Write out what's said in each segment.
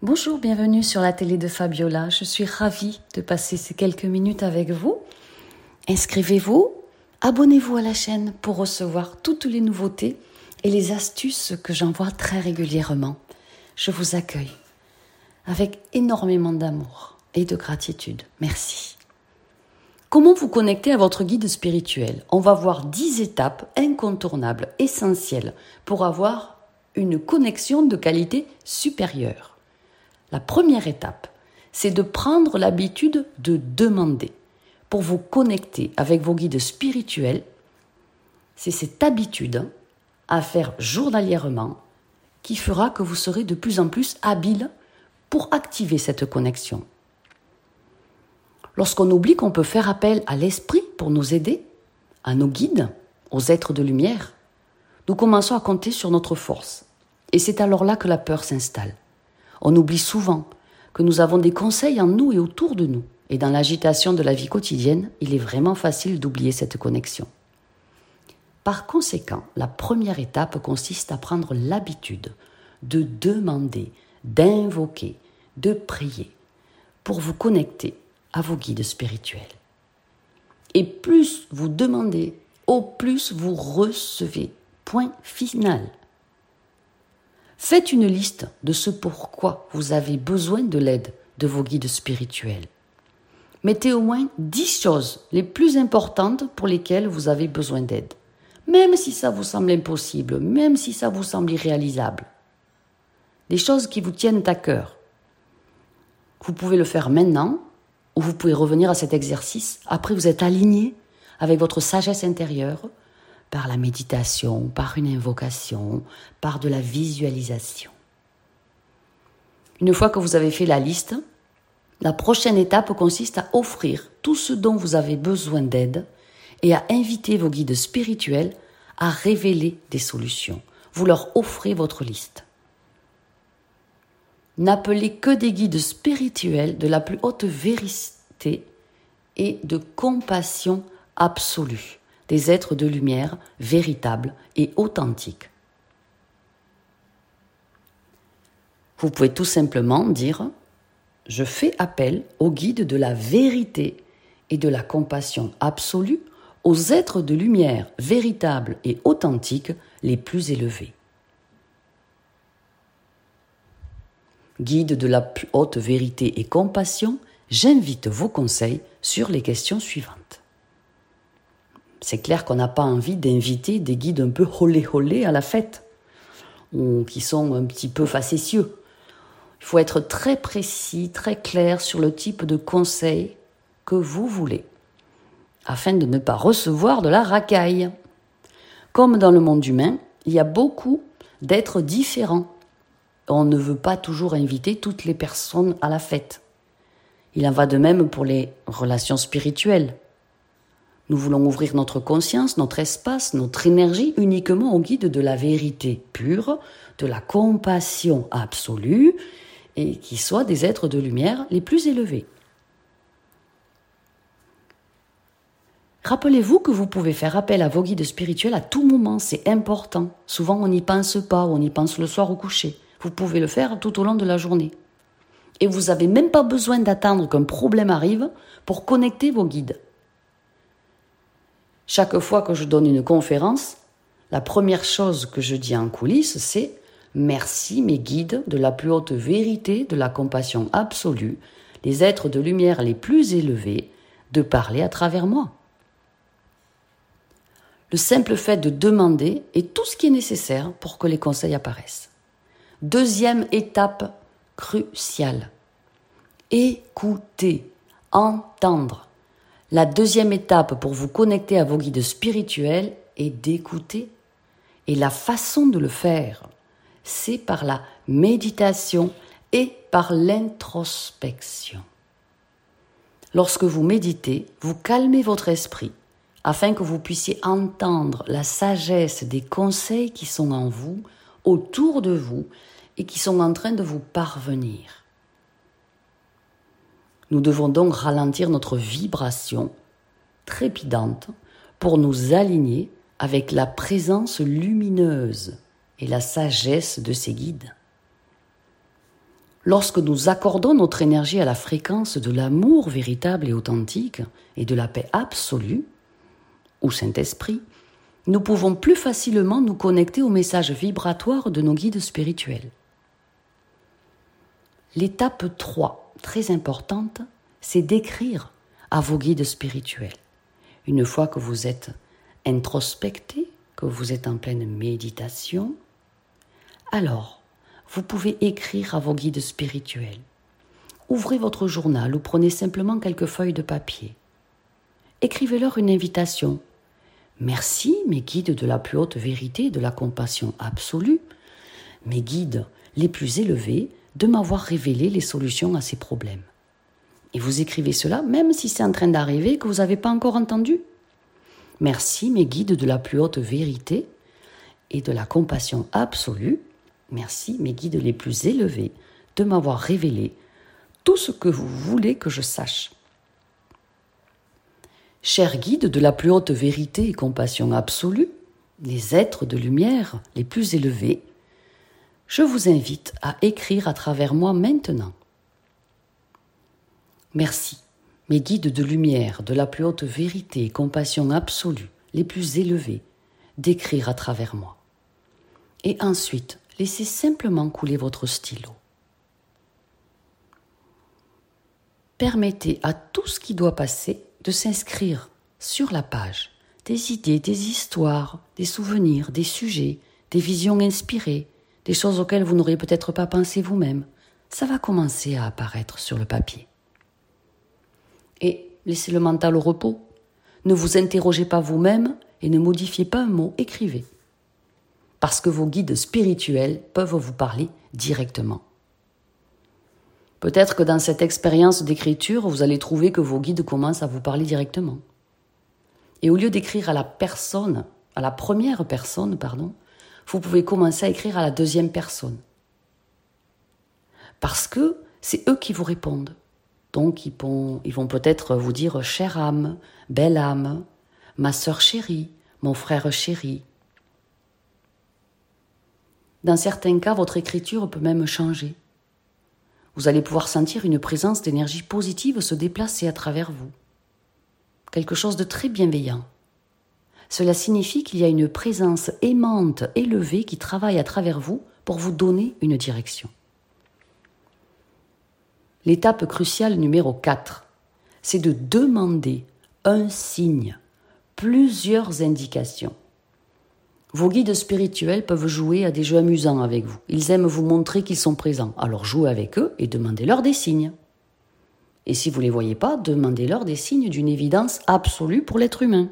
Bonjour, bienvenue sur la télé de Fabiola. Je suis ravie de passer ces quelques minutes avec vous. Inscrivez-vous, abonnez-vous à la chaîne pour recevoir toutes les nouveautés et les astuces que j'envoie très régulièrement. Je vous accueille avec énormément d'amour et de gratitude. Merci. Comment vous connecter à votre guide spirituel? On va voir 10 étapes incontournables, essentielles pour avoir une connexion de qualité supérieure. La première étape, c'est de prendre l'habitude de demander. Pour vous connecter avec vos guides spirituels, c'est cette habitude à faire journalièrement qui fera que vous serez de plus en plus habile pour activer cette connexion. Lorsqu'on oublie qu'on peut faire appel à l'esprit pour nous aider, à nos guides, aux êtres de lumière, nous commençons à compter sur notre force. Et c'est alors là que la peur s'installe. On oublie souvent que nous avons des conseils en nous et autour de nous. Et dans l'agitation de la vie quotidienne, il est vraiment facile d'oublier cette connexion. Par conséquent, la première étape consiste à prendre l'habitude de demander, d'invoquer, de prier pour vous connecter à vos guides spirituels. Et plus vous demandez, au plus vous recevez. Point final. Faites une liste de ce pourquoi vous avez besoin de l'aide de vos guides spirituels. Mettez au moins 10 choses les plus importantes pour lesquelles vous avez besoin d'aide. Même si ça vous semble impossible, même si ça vous semble irréalisable. Des choses qui vous tiennent à cœur. Vous pouvez le faire maintenant ou vous pouvez revenir à cet exercice après vous êtes aligné avec votre sagesse intérieure, par la méditation, par une invocation, par de la visualisation. Une fois que vous avez fait la liste, la prochaine étape consiste à offrir tout ce dont vous avez besoin d'aide et à inviter vos guides spirituels à révéler des solutions. Vous leur offrez votre liste. N'appelez que des guides spirituels de la plus haute vérité et de compassion absolue des êtres de lumière véritables et authentiques. Vous pouvez tout simplement dire Je fais appel aux guides de la vérité et de la compassion absolue, aux êtres de lumière véritables et authentiques les plus élevés. Guide de la plus haute vérité et compassion, j'invite vos conseils sur les questions suivantes c'est clair qu'on n'a pas envie d'inviter des guides un peu holé-holé à la fête, ou qui sont un petit peu facétieux. Il faut être très précis, très clair sur le type de conseil que vous voulez, afin de ne pas recevoir de la racaille. Comme dans le monde humain, il y a beaucoup d'êtres différents. On ne veut pas toujours inviter toutes les personnes à la fête. Il en va de même pour les relations spirituelles. Nous voulons ouvrir notre conscience, notre espace, notre énergie uniquement au guide de la vérité pure, de la compassion absolue, et qui soient des êtres de lumière les plus élevés. Rappelez-vous que vous pouvez faire appel à vos guides spirituels à tout moment, c'est important. Souvent on n'y pense pas, on y pense le soir au coucher. Vous pouvez le faire tout au long de la journée. Et vous n'avez même pas besoin d'attendre qu'un problème arrive pour connecter vos guides. Chaque fois que je donne une conférence, la première chose que je dis en coulisses, c'est Merci mes guides de la plus haute vérité, de la compassion absolue, les êtres de lumière les plus élevés, de parler à travers moi. Le simple fait de demander est tout ce qui est nécessaire pour que les conseils apparaissent. Deuxième étape cruciale. Écouter, entendre. La deuxième étape pour vous connecter à vos guides spirituels est d'écouter. Et la façon de le faire, c'est par la méditation et par l'introspection. Lorsque vous méditez, vous calmez votre esprit afin que vous puissiez entendre la sagesse des conseils qui sont en vous, autour de vous et qui sont en train de vous parvenir. Nous devons donc ralentir notre vibration trépidante pour nous aligner avec la présence lumineuse et la sagesse de ces guides. Lorsque nous accordons notre énergie à la fréquence de l'amour véritable et authentique et de la paix absolue, ou Saint-Esprit, nous pouvons plus facilement nous connecter au message vibratoire de nos guides spirituels. L'étape 3, très importante, c'est d'écrire à vos guides spirituels. Une fois que vous êtes introspecté, que vous êtes en pleine méditation, alors vous pouvez écrire à vos guides spirituels. Ouvrez votre journal ou prenez simplement quelques feuilles de papier. Écrivez-leur une invitation. Merci, mes guides de la plus haute vérité et de la compassion absolue, mes guides les plus élevés, de m'avoir révélé les solutions à ces problèmes. Et vous écrivez cela même si c'est en train d'arriver que vous n'avez pas encore entendu. Merci, mes guides de la plus haute vérité et de la compassion absolue, Merci, mes guides les plus élevés, de m'avoir révélé tout ce que vous voulez que je sache. Chers guides de la plus haute vérité et compassion absolue, les êtres de lumière les plus élevés, je vous invite à écrire à travers moi maintenant. Merci, mes guides de lumière de la plus haute vérité et compassion absolue, les plus élevés, d'écrire à travers moi. Et ensuite, laissez simplement couler votre stylo. Permettez à tout ce qui doit passer de s'inscrire sur la page. Des idées, des histoires, des souvenirs, des sujets, des visions inspirées, des choses auxquelles vous n'auriez peut-être pas pensé vous-même. Ça va commencer à apparaître sur le papier. Et laissez le mental au repos. Ne vous interrogez pas vous-même et ne modifiez pas un mot, écrivez parce que vos guides spirituels peuvent vous parler directement. Peut-être que dans cette expérience d'écriture, vous allez trouver que vos guides commencent à vous parler directement. Et au lieu d'écrire à la personne, à la première personne, pardon, vous pouvez commencer à écrire à la deuxième personne. Parce que c'est eux qui vous répondent. Donc ils vont, vont peut-être vous dire chère âme, belle âme, ma sœur chérie, mon frère chéri, dans certains cas, votre écriture peut même changer. Vous allez pouvoir sentir une présence d'énergie positive se déplacer à travers vous. Quelque chose de très bienveillant. Cela signifie qu'il y a une présence aimante, élevée, qui travaille à travers vous pour vous donner une direction. L'étape cruciale numéro 4, c'est de demander un signe, plusieurs indications. Vos guides spirituels peuvent jouer à des jeux amusants avec vous. Ils aiment vous montrer qu'ils sont présents. Alors jouez avec eux et demandez-leur des signes. Et si vous ne les voyez pas, demandez-leur des signes d'une évidence absolue pour l'être humain.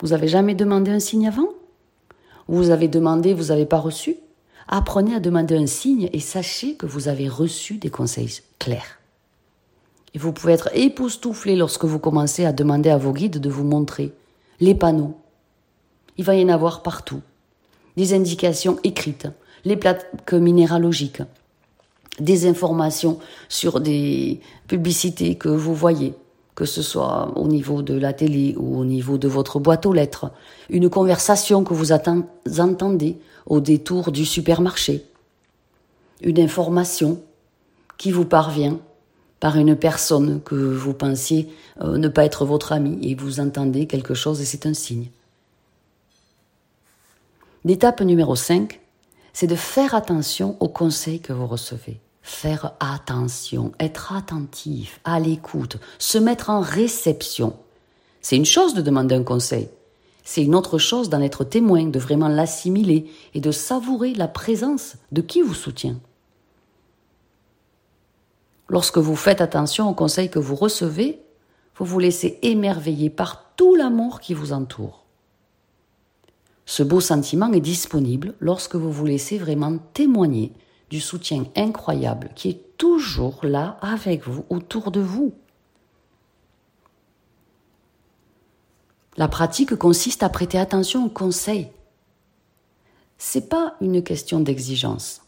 Vous avez jamais demandé un signe avant? Vous avez demandé, vous n'avez pas reçu? Apprenez à demander un signe et sachez que vous avez reçu des conseils clairs. Et vous pouvez être époustouflé lorsque vous commencez à demander à vos guides de vous montrer les panneaux, il va y en avoir partout. Des indications écrites, les plaques minéralogiques, des informations sur des publicités que vous voyez, que ce soit au niveau de la télé ou au niveau de votre boîte aux lettres, une conversation que vous entendez au détour du supermarché, une information qui vous parvient par une personne que vous pensiez euh, ne pas être votre ami et vous entendez quelque chose et c'est un signe. L'étape numéro 5, c'est de faire attention aux conseils que vous recevez. Faire attention, être attentif, à l'écoute, se mettre en réception. C'est une chose de demander un conseil. C'est une autre chose d'en être témoin, de vraiment l'assimiler et de savourer la présence de qui vous soutient. Lorsque vous faites attention aux conseils que vous recevez, vous vous laissez émerveiller par tout l'amour qui vous entoure. Ce beau sentiment est disponible lorsque vous vous laissez vraiment témoigner du soutien incroyable qui est toujours là avec vous, autour de vous. La pratique consiste à prêter attention aux conseils. C'est pas une question d'exigence.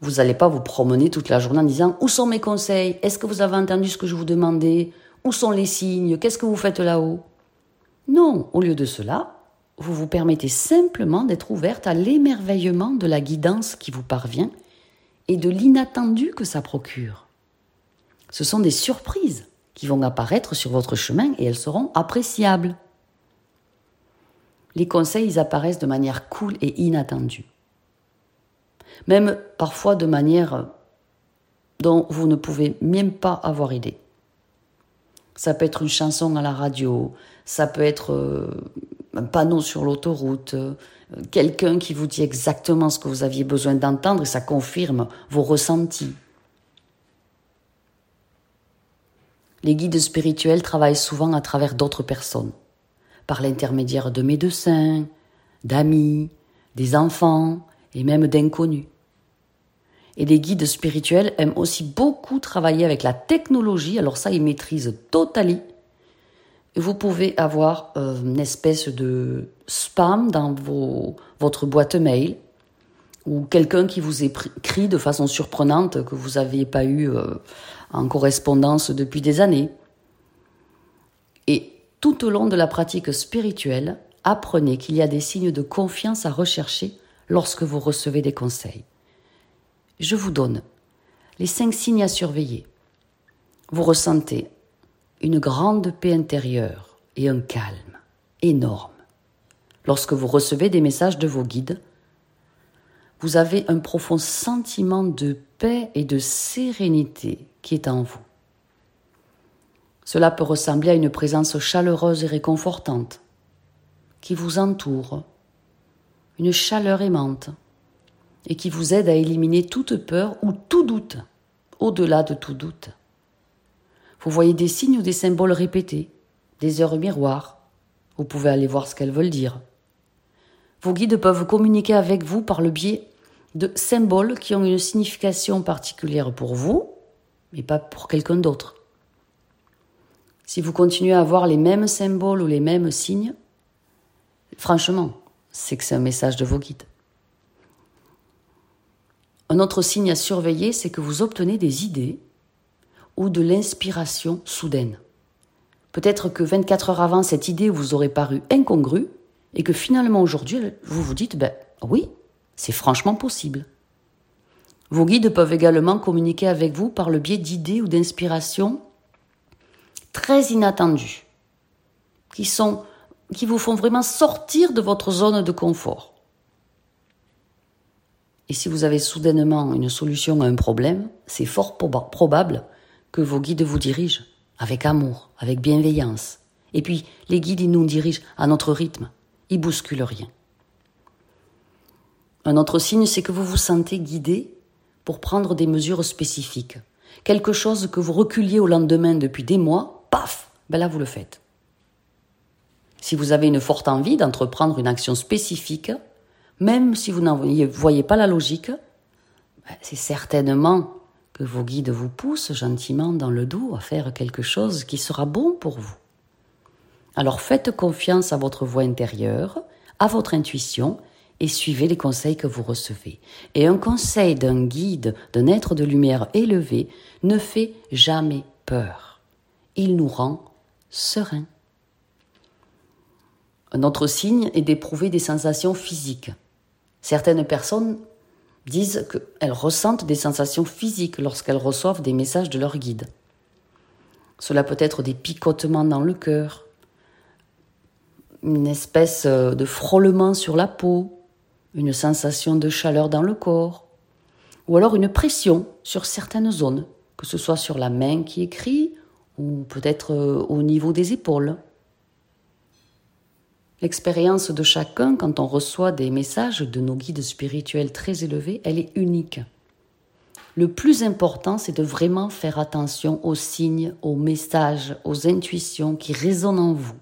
Vous n'allez pas vous promener toute la journée en disant Où sont mes conseils? Est-ce que vous avez entendu ce que je vous demandais? Où sont les signes? Qu'est-ce que vous faites là-haut? Non, au lieu de cela, vous vous permettez simplement d'être ouverte à l'émerveillement de la guidance qui vous parvient et de l'inattendu que ça procure. Ce sont des surprises qui vont apparaître sur votre chemin et elles seront appréciables. Les conseils apparaissent de manière cool et inattendue. Même parfois de manière dont vous ne pouvez même pas avoir idée. Ça peut être une chanson à la radio, ça peut être euh, un panneau sur l'autoroute, euh, quelqu'un qui vous dit exactement ce que vous aviez besoin d'entendre et ça confirme vos ressentis. Les guides spirituels travaillent souvent à travers d'autres personnes, par l'intermédiaire de médecins, d'amis, des enfants et même d'inconnus. Et les guides spirituels aiment aussi beaucoup travailler avec la technologie, alors ça, ils maîtrisent Vous pouvez avoir euh, une espèce de spam dans vos, votre boîte mail ou quelqu'un qui vous écrit de façon surprenante que vous n'aviez pas eu euh, en correspondance depuis des années. Et tout au long de la pratique spirituelle, apprenez qu'il y a des signes de confiance à rechercher lorsque vous recevez des conseils. Je vous donne les cinq signes à surveiller. Vous ressentez une grande paix intérieure et un calme énorme. Lorsque vous recevez des messages de vos guides, vous avez un profond sentiment de paix et de sérénité qui est en vous. Cela peut ressembler à une présence chaleureuse et réconfortante qui vous entoure, une chaleur aimante et qui vous aide à éliminer toute peur ou tout doute, au-delà de tout doute. Vous voyez des signes ou des symboles répétés, des heures miroirs. Vous pouvez aller voir ce qu'elles veulent dire. Vos guides peuvent communiquer avec vous par le biais de symboles qui ont une signification particulière pour vous, mais pas pour quelqu'un d'autre. Si vous continuez à avoir les mêmes symboles ou les mêmes signes, franchement, c'est que c'est un message de vos guides. Un autre signe à surveiller, c'est que vous obtenez des idées ou de l'inspiration soudaine. Peut-être que 24 heures avant, cette idée vous aurait paru incongrue et que finalement aujourd'hui, vous vous dites, ben oui, c'est franchement possible. Vos guides peuvent également communiquer avec vous par le biais d'idées ou d'inspirations très inattendues, qui, qui vous font vraiment sortir de votre zone de confort. Et si vous avez soudainement une solution à un problème, c'est fort probable vos guides vous dirigent avec amour, avec bienveillance. Et puis, les guides, ils nous dirigent à notre rythme. Ils bousculent rien. Un autre signe, c'est que vous vous sentez guidé pour prendre des mesures spécifiques. Quelque chose que vous reculiez au lendemain depuis des mois, paf, ben là vous le faites. Si vous avez une forte envie d'entreprendre une action spécifique, même si vous n'en voyez pas la logique, ben, c'est certainement vos guides vous poussent gentiment dans le dos à faire quelque chose qui sera bon pour vous. Alors faites confiance à votre voix intérieure, à votre intuition, et suivez les conseils que vous recevez. Et un conseil d'un guide, d'un être de lumière élevé, ne fait jamais peur. Il nous rend sereins. Un autre signe est d'éprouver des sensations physiques. Certaines personnes disent qu'elles ressentent des sensations physiques lorsqu'elles reçoivent des messages de leur guide. Cela peut être des picotements dans le cœur, une espèce euh, de frôlement sur la peau, une sensation de chaleur dans le corps, ou alors une pression sur certaines zones, que ce soit sur la main qui écrit ou peut-être euh, au niveau des épaules. L'expérience de chacun quand on reçoit des messages de nos guides spirituels très élevés, elle est unique. Le plus important, c'est de vraiment faire attention aux signes, aux messages, aux intuitions qui résonnent en vous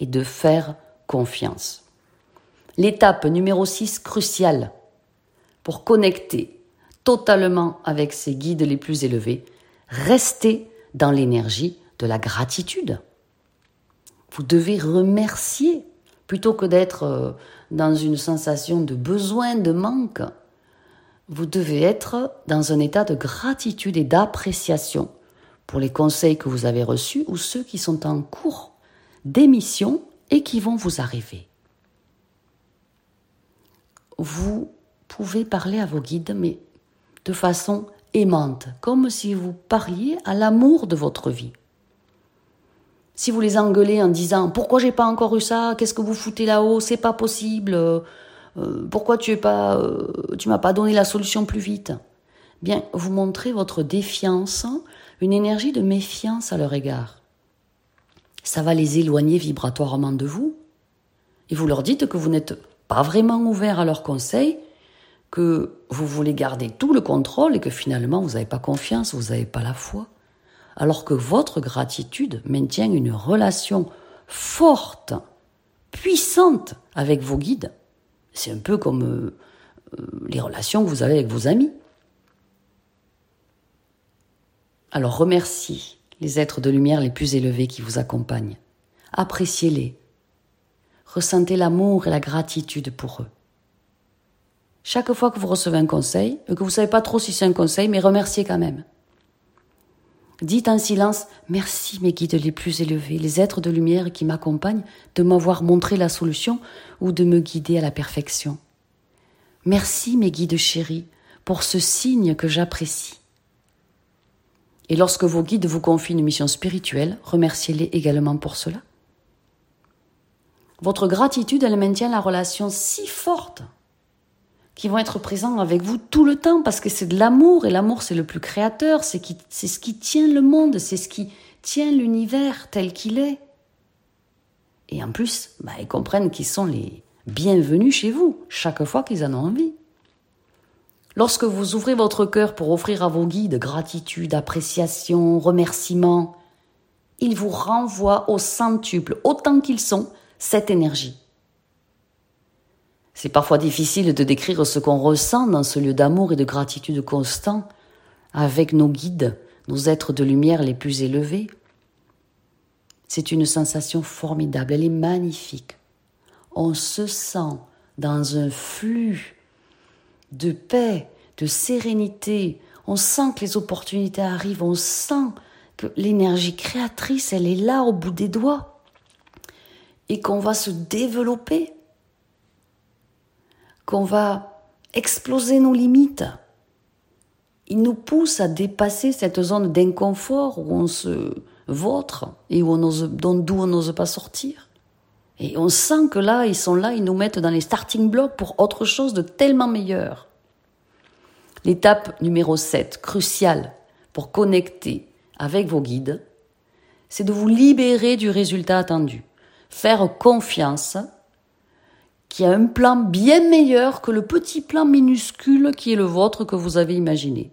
et de faire confiance. L'étape numéro 6 cruciale pour connecter totalement avec ces guides les plus élevés, restez dans l'énergie de la gratitude. Vous devez remercier plutôt que d'être euh, dans une sensation de besoin, de manque, vous devez être dans un état de gratitude et d'appréciation pour les conseils que vous avez reçus ou ceux qui sont en cours d'émission et qui vont vous arriver. vous pouvez parler à vos guides, mais de façon aimante, comme si vous parliez à l'amour de votre vie. Si vous les engueulez en disant pourquoi j'ai pas encore eu ça, qu'est-ce que vous foutez là-haut, c'est pas possible, euh, pourquoi tu es pas, euh, tu m'as pas donné la solution plus vite, bien vous montrez votre défiance, une énergie de méfiance à leur égard. Ça va les éloigner vibratoirement de vous, et vous leur dites que vous n'êtes pas vraiment ouvert à leurs conseils, que vous voulez garder tout le contrôle et que finalement vous n'avez pas confiance, vous n'avez pas la foi alors que votre gratitude maintient une relation forte, puissante avec vos guides. C'est un peu comme euh, euh, les relations que vous avez avec vos amis. Alors remerciez les êtres de lumière les plus élevés qui vous accompagnent. Appréciez-les. Ressentez l'amour et la gratitude pour eux. Chaque fois que vous recevez un conseil, que vous ne savez pas trop si c'est un conseil, mais remerciez quand même. Dites en silence Merci, mes guides les plus élevés, les êtres de lumière qui m'accompagnent, de m'avoir montré la solution ou de me guider à la perfection. Merci, mes guides chéris, pour ce signe que j'apprécie. Et lorsque vos guides vous confient une mission spirituelle, remerciez-les également pour cela. Votre gratitude, elle maintient la relation si forte qui vont être présents avec vous tout le temps parce que c'est de l'amour et l'amour c'est le plus créateur, c'est ce qui tient le monde, c'est ce qui tient l'univers tel qu'il est. Et en plus, bah, ils comprennent qu'ils sont les bienvenus chez vous chaque fois qu'ils en ont envie. Lorsque vous ouvrez votre cœur pour offrir à vos guides gratitude, appréciation, remerciement, ils vous renvoient au centuple, autant qu'ils sont, cette énergie. C'est parfois difficile de décrire ce qu'on ressent dans ce lieu d'amour et de gratitude constant avec nos guides, nos êtres de lumière les plus élevés. C'est une sensation formidable, elle est magnifique. On se sent dans un flux de paix, de sérénité. On sent que les opportunités arrivent, on sent que l'énergie créatrice, elle est là au bout des doigts et qu'on va se développer qu'on va exploser nos limites. Il nous pousse à dépasser cette zone d'inconfort où on se vautre et où on d'où on n'ose pas sortir. Et on sent que là, ils sont là, ils nous mettent dans les starting blocks pour autre chose de tellement meilleur. L'étape numéro 7, cruciale pour connecter avec vos guides, c'est de vous libérer du résultat attendu. Faire confiance qui a un plan bien meilleur que le petit plan minuscule qui est le vôtre que vous avez imaginé.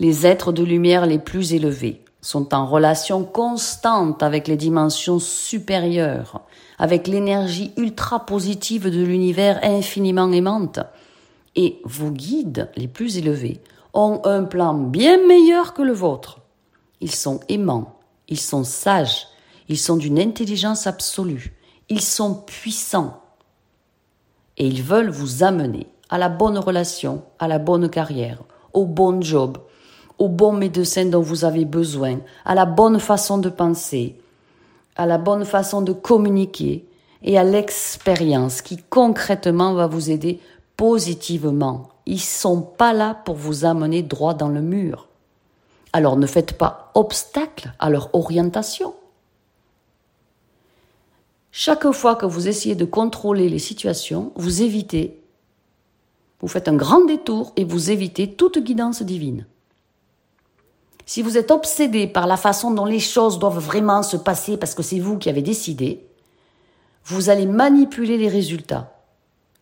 Les êtres de lumière les plus élevés sont en relation constante avec les dimensions supérieures, avec l'énergie ultra positive de l'univers infiniment aimante. Et vos guides les plus élevés ont un plan bien meilleur que le vôtre. Ils sont aimants, ils sont sages, ils sont d'une intelligence absolue, ils sont puissants et ils veulent vous amener à la bonne relation, à la bonne carrière, au bon job, au bon médecin dont vous avez besoin, à la bonne façon de penser, à la bonne façon de communiquer et à l'expérience qui concrètement va vous aider positivement. Ils sont pas là pour vous amener droit dans le mur. Alors ne faites pas obstacle à leur orientation. Chaque fois que vous essayez de contrôler les situations, vous évitez, vous faites un grand détour et vous évitez toute guidance divine. Si vous êtes obsédé par la façon dont les choses doivent vraiment se passer parce que c'est vous qui avez décidé, vous allez manipuler les résultats.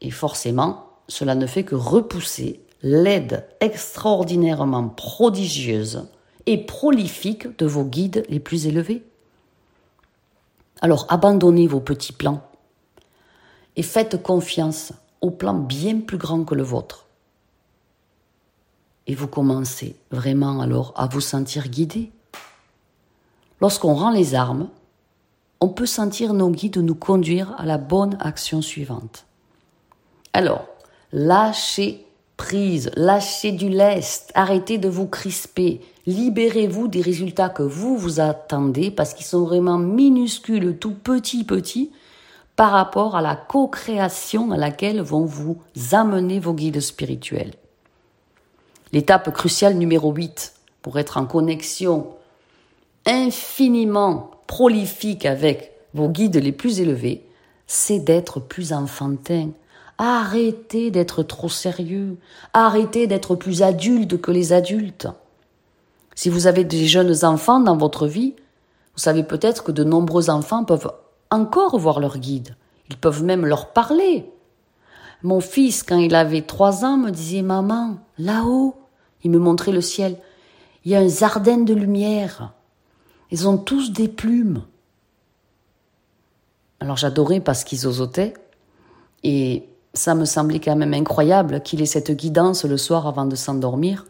Et forcément, cela ne fait que repousser l'aide extraordinairement prodigieuse et prolifique de vos guides les plus élevés. Alors abandonnez vos petits plans et faites confiance au plan bien plus grand que le vôtre. Et vous commencez vraiment alors à vous sentir guidé. Lorsqu'on rend les armes, on peut sentir nos guides nous conduire à la bonne action suivante. Alors, lâchez prise, lâchez du lest, arrêtez de vous crisper, libérez-vous des résultats que vous vous attendez parce qu'ils sont vraiment minuscules, tout petits, petits, par rapport à la co-création à laquelle vont vous amener vos guides spirituels. L'étape cruciale numéro 8 pour être en connexion infiniment prolifique avec vos guides les plus élevés, c'est d'être plus enfantin. Arrêtez d'être trop sérieux. Arrêtez d'être plus adulte que les adultes. Si vous avez des jeunes enfants dans votre vie, vous savez peut-être que de nombreux enfants peuvent encore voir leur guide. Ils peuvent même leur parler. Mon fils, quand il avait trois ans, me disait Maman, là-haut, il me montrait le ciel, il y a un jardin de lumière. Ils ont tous des plumes. Alors j'adorais parce qu'ils osotaient. Et ça me semblait quand même incroyable qu'il ait cette guidance le soir avant de s'endormir,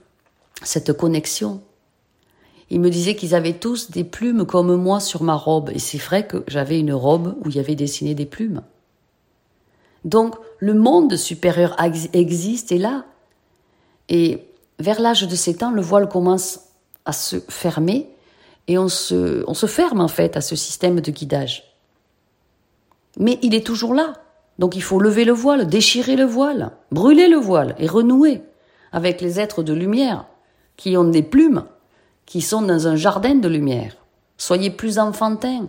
cette connexion. Il me disait qu'ils avaient tous des plumes comme moi sur ma robe. Et c'est vrai que j'avais une robe où il y avait dessiné des plumes. Donc le monde supérieur existe et là. Et vers l'âge de 7 ans, le voile commence à se fermer et on se ferme en fait à ce système de guidage. Mais il est toujours là. Donc il faut lever le voile, déchirer le voile, brûler le voile et renouer avec les êtres de lumière qui ont des plumes, qui sont dans un jardin de lumière. Soyez plus enfantin.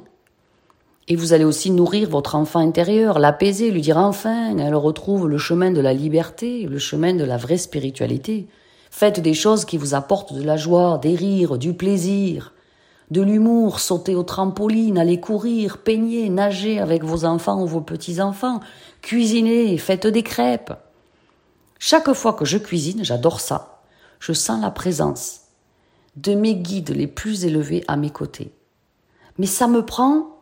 Et vous allez aussi nourrir votre enfant intérieur, l'apaiser, lui dire enfin, elle retrouve le chemin de la liberté, le chemin de la vraie spiritualité. Faites des choses qui vous apportent de la joie, des rires, du plaisir de l'humour, sauter au trampoline, aller courir, peigner, nager avec vos enfants ou vos petits-enfants, cuisiner, faites des crêpes. Chaque fois que je cuisine, j'adore ça. Je sens la présence de mes guides les plus élevés à mes côtés. Mais ça me prend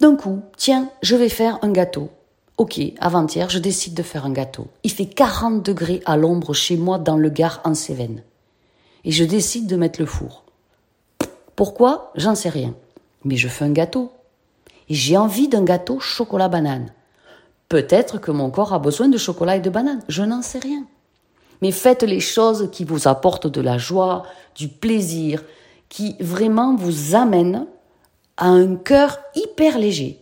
d'un coup, tiens, je vais faire un gâteau. Ok, avant-hier, je décide de faire un gâteau. Il fait 40 degrés à l'ombre chez moi dans le Gard en Cévennes. Et je décide de mettre le four. Pourquoi? J'en sais rien. Mais je fais un gâteau. Et j'ai envie d'un gâteau chocolat banane. Peut-être que mon corps a besoin de chocolat et de banane. Je n'en sais rien. Mais faites les choses qui vous apportent de la joie, du plaisir, qui vraiment vous amènent à un cœur hyper léger.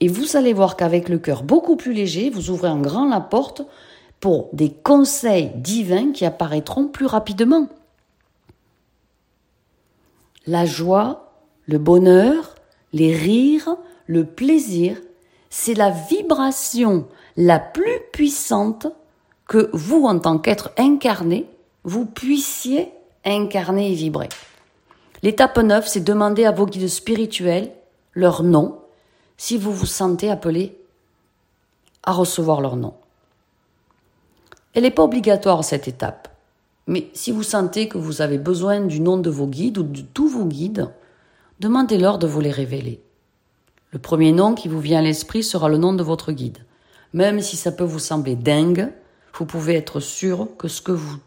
Et vous allez voir qu'avec le cœur beaucoup plus léger, vous ouvrez en grand la porte pour des conseils divins qui apparaîtront plus rapidement la joie, le bonheur, les rires, le plaisir, c'est la vibration la plus puissante que vous, en tant qu'être incarné, vous puissiez incarner et vibrer. L'étape 9, c'est demander à vos guides spirituels leur nom, si vous vous sentez appelé à recevoir leur nom. Elle n'est pas obligatoire cette étape. Mais si vous sentez que vous avez besoin du nom de vos guides ou de tous vos guides, demandez-leur de vous les révéler. Le premier nom qui vous vient à l'esprit sera le nom de votre guide. Même si ça peut vous sembler dingue, vous pouvez être sûr que ce que vous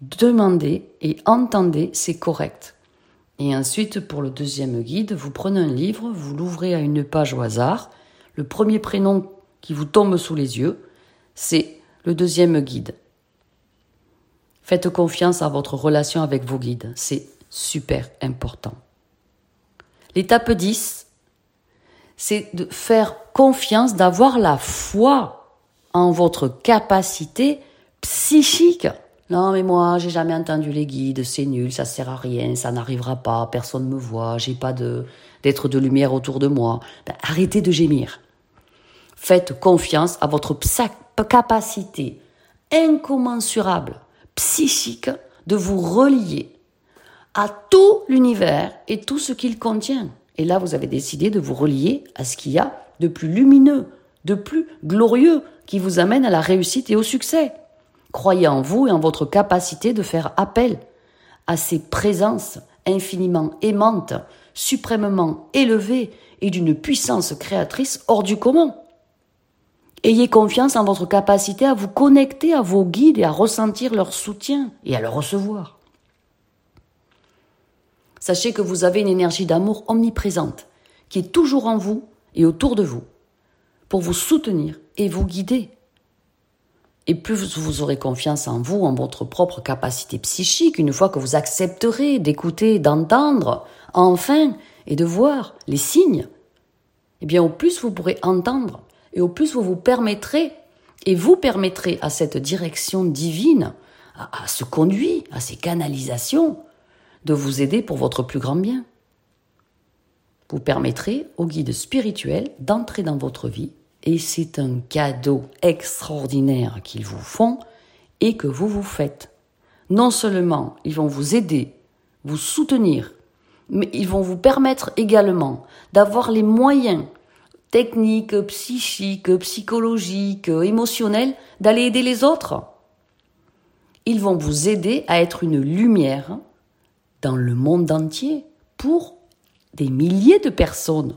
demandez et entendez, c'est correct. Et ensuite, pour le deuxième guide, vous prenez un livre, vous l'ouvrez à une page au hasard. Le premier prénom qui vous tombe sous les yeux, c'est le deuxième guide. Faites confiance à votre relation avec vos guides. C'est super important. L'étape 10, c'est de faire confiance, d'avoir la foi en votre capacité psychique. Non, mais moi, j'ai jamais entendu les guides, c'est nul, ça sert à rien, ça n'arrivera pas, personne ne me voit, j'ai pas d'être de lumière autour de moi. Ben, arrêtez de gémir. Faites confiance à votre capacité incommensurable psychique de vous relier à tout l'univers et tout ce qu'il contient. Et là, vous avez décidé de vous relier à ce qu'il y a de plus lumineux, de plus glorieux, qui vous amène à la réussite et au succès. Croyez en vous et en votre capacité de faire appel à ces présences infiniment aimantes, suprêmement élevées et d'une puissance créatrice hors du commun. Ayez confiance en votre capacité à vous connecter à vos guides et à ressentir leur soutien et à le recevoir. Sachez que vous avez une énergie d'amour omniprésente qui est toujours en vous et autour de vous pour vous soutenir et vous guider. Et plus vous aurez confiance en vous, en votre propre capacité psychique, une fois que vous accepterez d'écouter, d'entendre, enfin, et de voir les signes eh bien au plus vous pourrez entendre et au plus vous vous permettrez et vous permettrez à cette direction divine, à, ce conduit, à ces canalisations, de vous aider pour votre plus grand bien. Vous permettrez au guide spirituel d'entrer dans votre vie et c'est un cadeau extraordinaire qu'ils vous font et que vous vous faites. Non seulement ils vont vous aider, vous soutenir, mais ils vont vous permettre également d'avoir les moyens techniques, psychiques, psychologiques, émotionnels d'aller aider les autres. Ils vont vous aider à être une lumière dans le monde entier pour des milliers de personnes.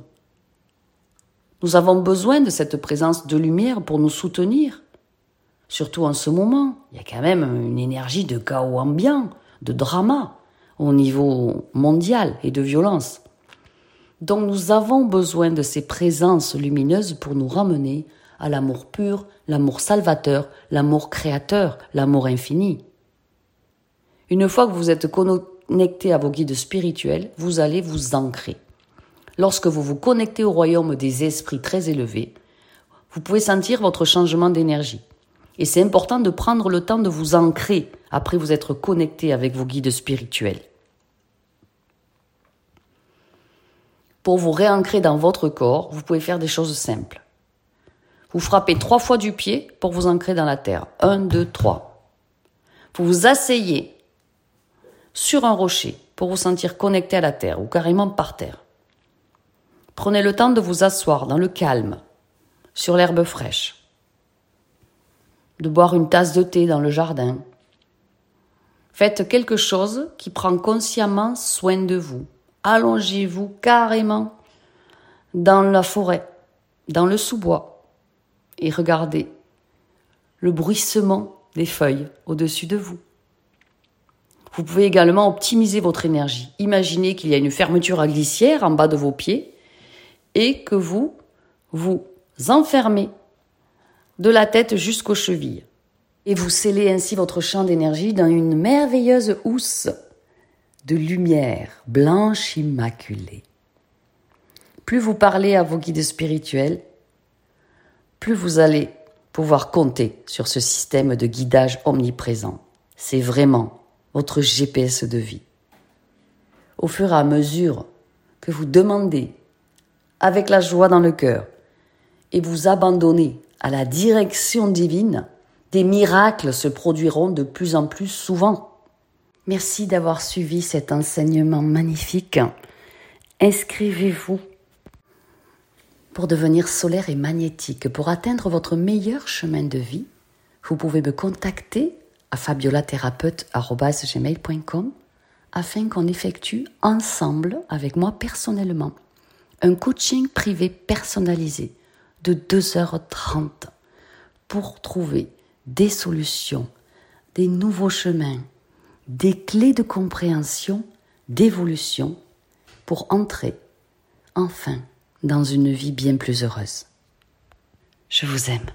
Nous avons besoin de cette présence de lumière pour nous soutenir. Surtout en ce moment, il y a quand même une énergie de chaos ambiant, de drama au niveau mondial et de violence. Donc nous avons besoin de ces présences lumineuses pour nous ramener à l'amour pur, l'amour salvateur, l'amour créateur, l'amour infini. Une fois que vous êtes connecté à vos guides spirituels, vous allez vous ancrer. Lorsque vous vous connectez au royaume des esprits très élevés, vous pouvez sentir votre changement d'énergie. Et c'est important de prendre le temps de vous ancrer après vous être connecté avec vos guides spirituels. Pour vous réancrer dans votre corps, vous pouvez faire des choses simples. Vous frappez trois fois du pied pour vous ancrer dans la terre. Un, deux, trois. Vous vous asseyez sur un rocher pour vous sentir connecté à la terre ou carrément par terre. Prenez le temps de vous asseoir dans le calme, sur l'herbe fraîche, de boire une tasse de thé dans le jardin. Faites quelque chose qui prend consciemment soin de vous allongez-vous carrément dans la forêt, dans le sous-bois, et regardez le bruissement des feuilles au-dessus de vous. Vous pouvez également optimiser votre énergie. Imaginez qu'il y a une fermeture à glissière en bas de vos pieds et que vous vous enfermez de la tête jusqu'aux chevilles. Et vous scellez ainsi votre champ d'énergie dans une merveilleuse housse de lumière blanche immaculée. Plus vous parlez à vos guides spirituels, plus vous allez pouvoir compter sur ce système de guidage omniprésent. C'est vraiment votre GPS de vie. Au fur et à mesure que vous demandez avec la joie dans le cœur et vous abandonnez à la direction divine, des miracles se produiront de plus en plus souvent. Merci d'avoir suivi cet enseignement magnifique. Inscrivez-vous pour devenir solaire et magnétique. Pour atteindre votre meilleur chemin de vie, vous pouvez me contacter à fabiolathérapeute.com afin qu'on effectue ensemble, avec moi personnellement, un coaching privé personnalisé de 2h30 pour trouver des solutions, des nouveaux chemins, des clés de compréhension, d'évolution, pour entrer enfin dans une vie bien plus heureuse. Je vous aime.